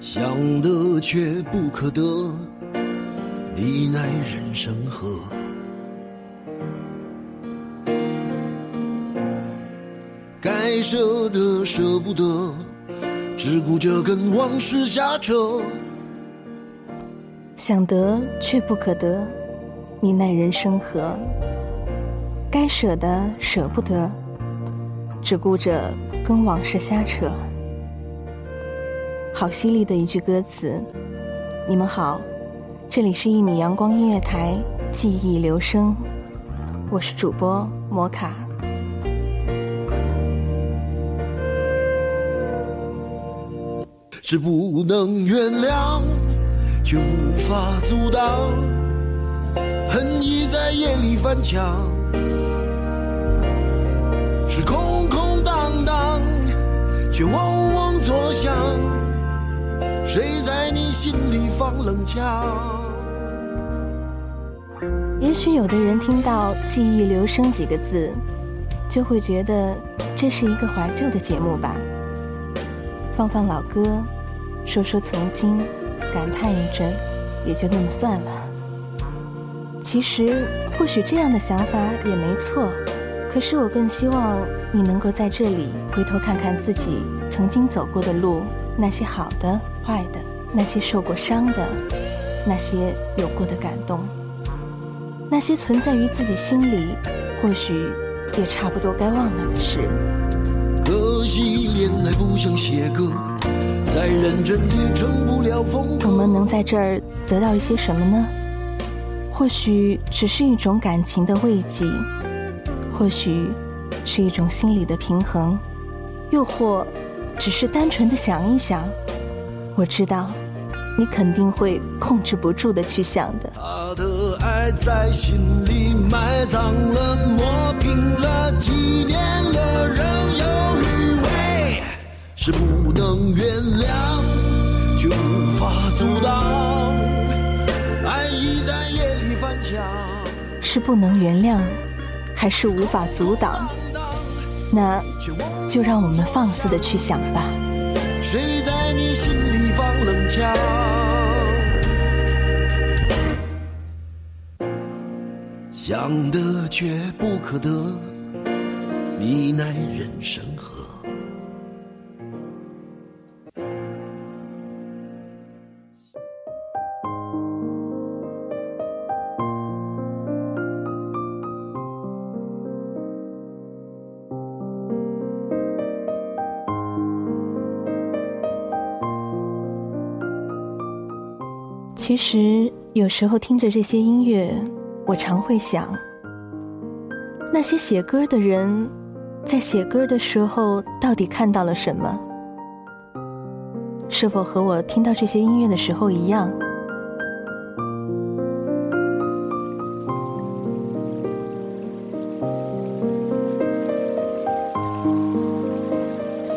想得却不可得，你奈人生何？该舍的舍不得，只顾着跟往事瞎扯。想得却不可得，你奈人生何？该舍的舍不得，只顾着跟往事瞎扯。好犀利的一句歌词！你们好，这里是一米阳光音乐台，记忆留声，我是主播摩卡。是不能原谅，却无法阻挡，恨意在夜里翻墙。是空空荡荡，却嗡嗡作响。谁在你心里放冷枪？也许有的人听到“记忆留声”几个字，就会觉得这是一个怀旧的节目吧。放放老歌，说说曾经，感叹一阵，也就那么算了。其实，或许这样的想法也没错。可是我更希望你能够在这里回头看看自己曾经走过的路，那些好的、坏的，那些受过伤的，那些有过的感动，那些存在于自己心里，或许也差不多该忘了的事。可惜恋爱不像写歌，再认真也成不了风格。我们能在这儿得到一些什么呢？或许只是一种感情的慰藉。或许是一种心理的平衡，又或只是单纯的想一想。我知道，你肯定会控制不住的去想的。他的爱在心里埋葬了，磨平了，几年了，仍有余味。是不能原谅，却无法阻挡。爱意在夜里翻墙。是不能原谅。还是无法阻挡，那就让我们放肆的去想吧。谁在你心里放冷枪？想得却不可得，你奈人生何？其实有时候听着这些音乐，我常会想，那些写歌的人，在写歌的时候到底看到了什么？是否和我听到这些音乐的时候一样？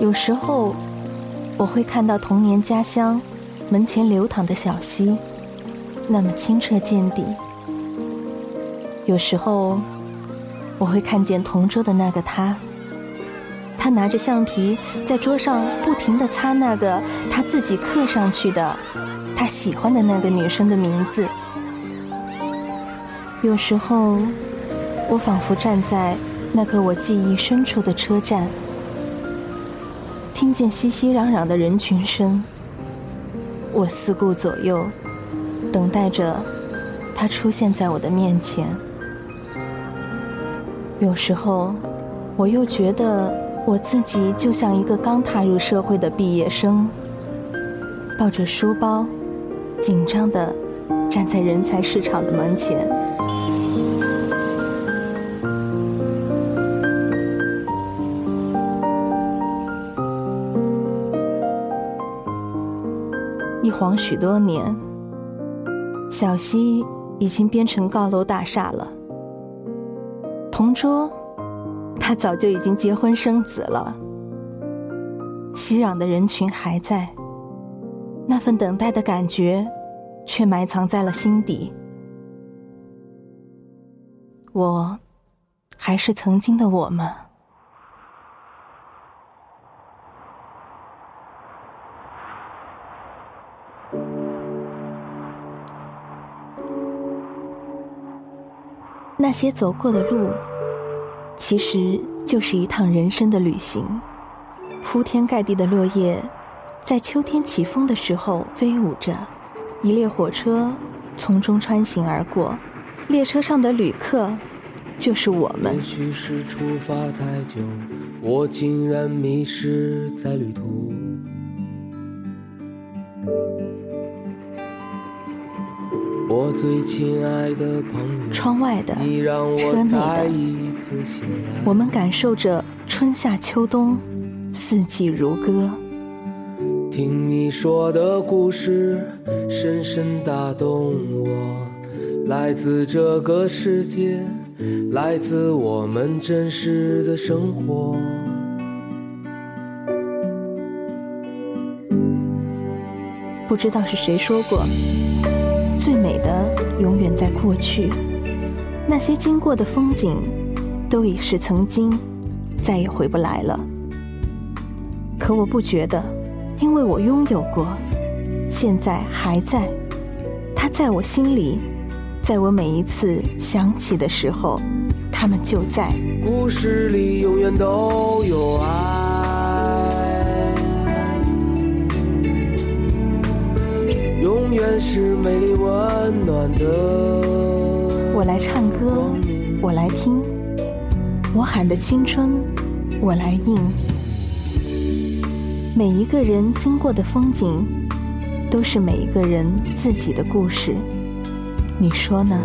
有时候，我会看到童年家乡门前流淌的小溪。那么清澈见底。有时候，我会看见同桌的那个他，他拿着橡皮在桌上不停的擦那个他自己刻上去的他喜欢的那个女生的名字。有时候，我仿佛站在那个我记忆深处的车站，听见熙熙攘攘的人群声，我四顾左右。等待着他出现在我的面前。有时候，我又觉得我自己就像一个刚踏入社会的毕业生，抱着书包，紧张的站在人才市场的门前。一晃许多年。小溪已经变成高楼大厦了，同桌，他早就已经结婚生子了。熙攘的人群还在，那份等待的感觉，却埋藏在了心底。我，还是曾经的我吗？些走过的路，其实就是一趟人生的旅行。铺天盖地的落叶，在秋天起风的时候飞舞着，一列火车从中穿行而过，列车上的旅客就是我们。也许是出发太久，我竟然迷失在旅途。我最亲爱的朋友，窗外的你让我。我们感受着春夏秋冬，四季如歌。听你说的故事，深深打动我。来自这个世界，来自我们真实的生活。不知道是谁说过，最美的永远在过去，那些经过的风景，都已是曾经，再也回不来了。可我不觉得，因为我拥有过，现在还在，它在我心里，在我每一次想起的时候，它们就在。故事里永远都有爱，远是美丽温暖的。我来唱歌，我来听，我喊的青春，我来应。每一个人经过的风景，都是每一个人自己的故事。你说呢？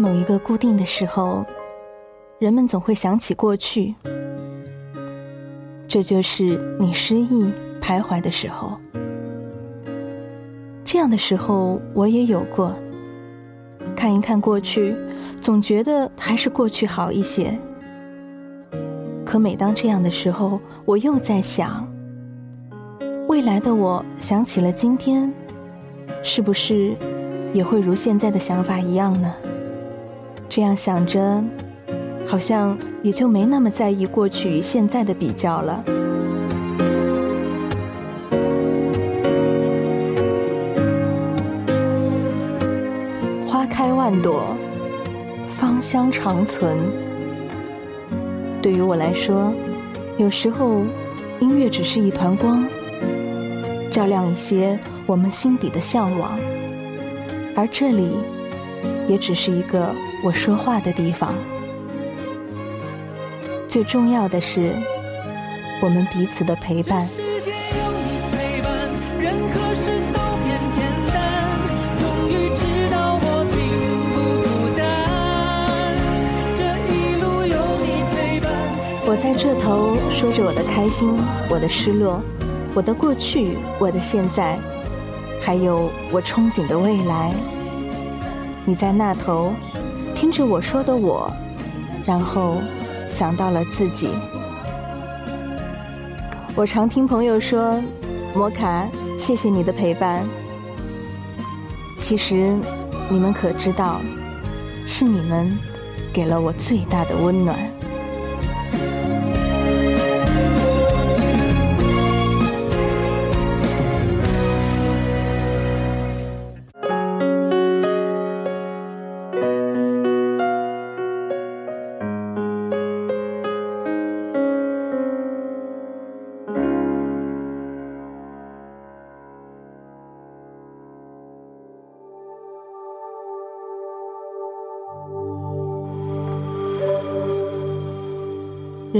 某一个固定的时候，人们总会想起过去，这就是你失意徘徊的时候。这样的时候我也有过，看一看过去，总觉得还是过去好一些。可每当这样的时候，我又在想，未来的我想起了今天，是不是也会如现在的想法一样呢？这样想着，好像也就没那么在意过去与现在的比较了。花开万朵，芳香长存。对于我来说，有时候音乐只是一团光，照亮一些我们心底的向往，而这里也只是一个我说话的地方。最重要的是，我们彼此的陪伴。我在这头说着我的开心，我的失落，我的过去，我的现在，还有我憧憬的未来。你在那头听着我说的我，然后想到了自己。我常听朋友说：“摩卡，谢谢你的陪伴。”其实，你们可知道，是你们给了我最大的温暖。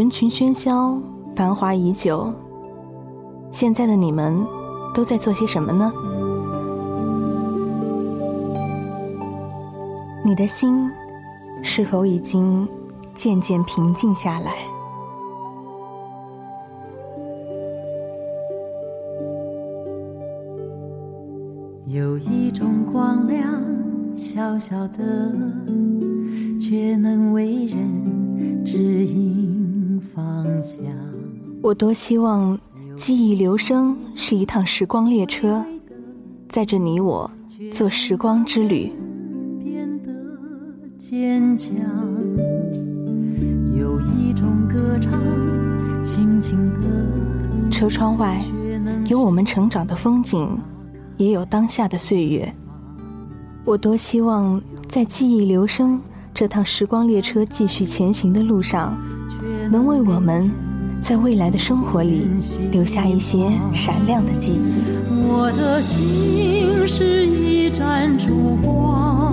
人群喧嚣，繁华已久。现在的你们都在做些什么呢？你的心是否已经渐渐平静下来？有一种光亮，小小的，却能为人指引方向。我多希望记忆留声是一趟时光列车，载着你我做时光之旅。变得坚强。有一种歌唱，轻轻的，车窗外有我们成长的风景，也有当下的岁月。我多希望在记忆留声这趟时光列车继续前行的路上，能为我们在未来的生活里留下一些闪亮的记忆。我的心是一盏烛光，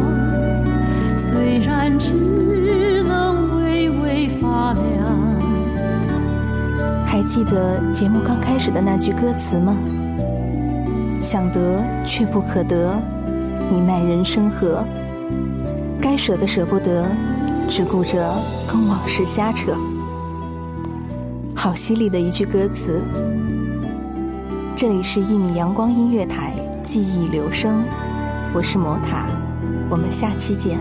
虽然只能微微发亮。还记得节目刚开始的那句歌词吗？想得却不可得，你奈人生何？该舍的舍不得，只顾着跟往事瞎扯。好犀利的一句歌词。这里是一米阳光音乐台，记忆留声，我是魔塔，我们下期见。